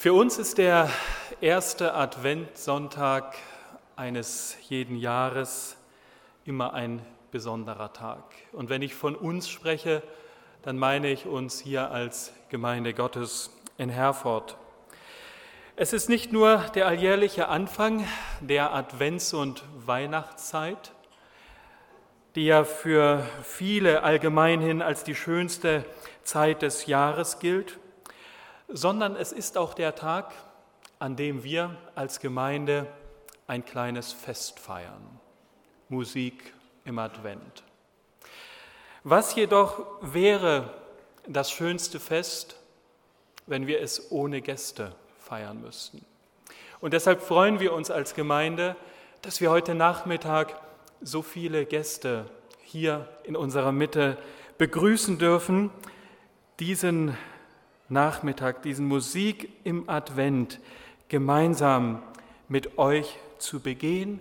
Für uns ist der erste Adventssonntag eines jeden Jahres immer ein besonderer Tag. Und wenn ich von uns spreche, dann meine ich uns hier als Gemeinde Gottes in Herford. Es ist nicht nur der alljährliche Anfang der Advents- und Weihnachtszeit, die ja für viele allgemeinhin als die schönste Zeit des Jahres gilt, sondern es ist auch der Tag, an dem wir als Gemeinde ein kleines Fest feiern. Musik im Advent. Was jedoch wäre das schönste Fest, wenn wir es ohne Gäste feiern müssten? Und deshalb freuen wir uns als Gemeinde, dass wir heute Nachmittag so viele Gäste hier in unserer Mitte begrüßen dürfen, diesen Nachmittag, diesen Musik im Advent gemeinsam mit euch zu begehen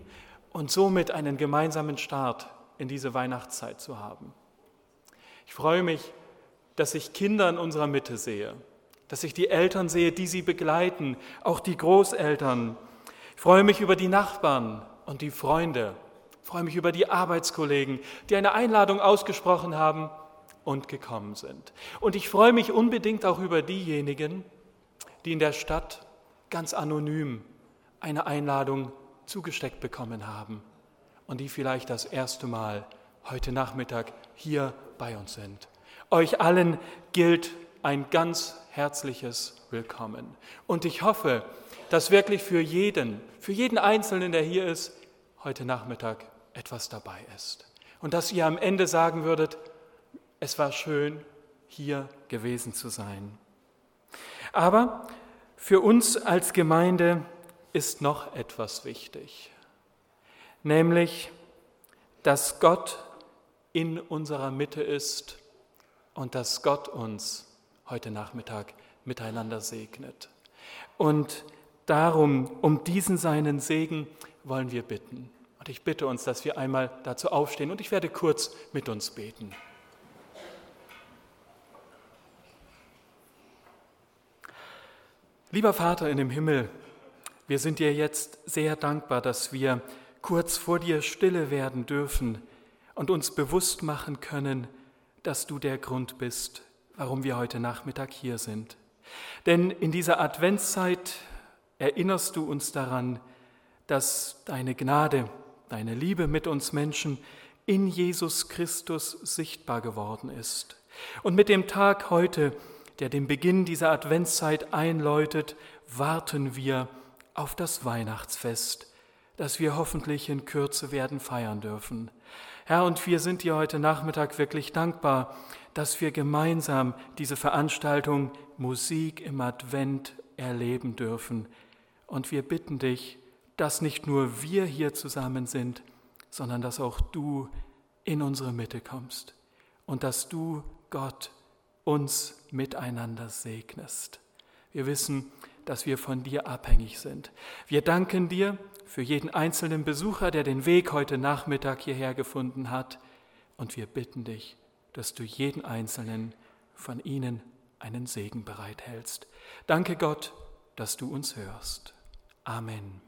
und somit einen gemeinsamen Start in diese Weihnachtszeit zu haben. Ich freue mich, dass ich Kinder in unserer Mitte sehe, dass ich die Eltern sehe, die sie begleiten, auch die Großeltern. Ich freue mich über die Nachbarn und die Freunde. Ich freue mich über die Arbeitskollegen, die eine Einladung ausgesprochen haben und gekommen sind. Und ich freue mich unbedingt auch über diejenigen, die in der Stadt ganz anonym eine Einladung zugesteckt bekommen haben und die vielleicht das erste Mal heute Nachmittag hier bei uns sind. Euch allen gilt ein ganz herzliches Willkommen. Und ich hoffe, dass wirklich für jeden, für jeden Einzelnen, der hier ist, heute Nachmittag etwas dabei ist. Und dass ihr am Ende sagen würdet, es war schön, hier gewesen zu sein. Aber für uns als Gemeinde ist noch etwas wichtig, nämlich, dass Gott in unserer Mitte ist und dass Gott uns heute Nachmittag miteinander segnet. Und darum, um diesen seinen Segen wollen wir bitten. Und ich bitte uns, dass wir einmal dazu aufstehen und ich werde kurz mit uns beten. Lieber Vater in dem Himmel, wir sind dir jetzt sehr dankbar, dass wir kurz vor dir stille werden dürfen und uns bewusst machen können, dass du der Grund bist, warum wir heute Nachmittag hier sind. Denn in dieser Adventszeit erinnerst du uns daran, dass deine Gnade, deine Liebe mit uns Menschen in Jesus Christus sichtbar geworden ist. Und mit dem Tag heute der den Beginn dieser Adventszeit einläutet, warten wir auf das Weihnachtsfest, das wir hoffentlich in Kürze werden feiern dürfen. Herr, und wir sind dir heute Nachmittag wirklich dankbar, dass wir gemeinsam diese Veranstaltung Musik im Advent erleben dürfen. Und wir bitten dich, dass nicht nur wir hier zusammen sind, sondern dass auch du in unsere Mitte kommst und dass du, Gott, uns miteinander segnest. Wir wissen, dass wir von dir abhängig sind. Wir danken dir für jeden einzelnen Besucher, der den Weg heute Nachmittag hierher gefunden hat. Und wir bitten dich, dass du jeden einzelnen von ihnen einen Segen bereithältst. Danke Gott, dass du uns hörst. Amen.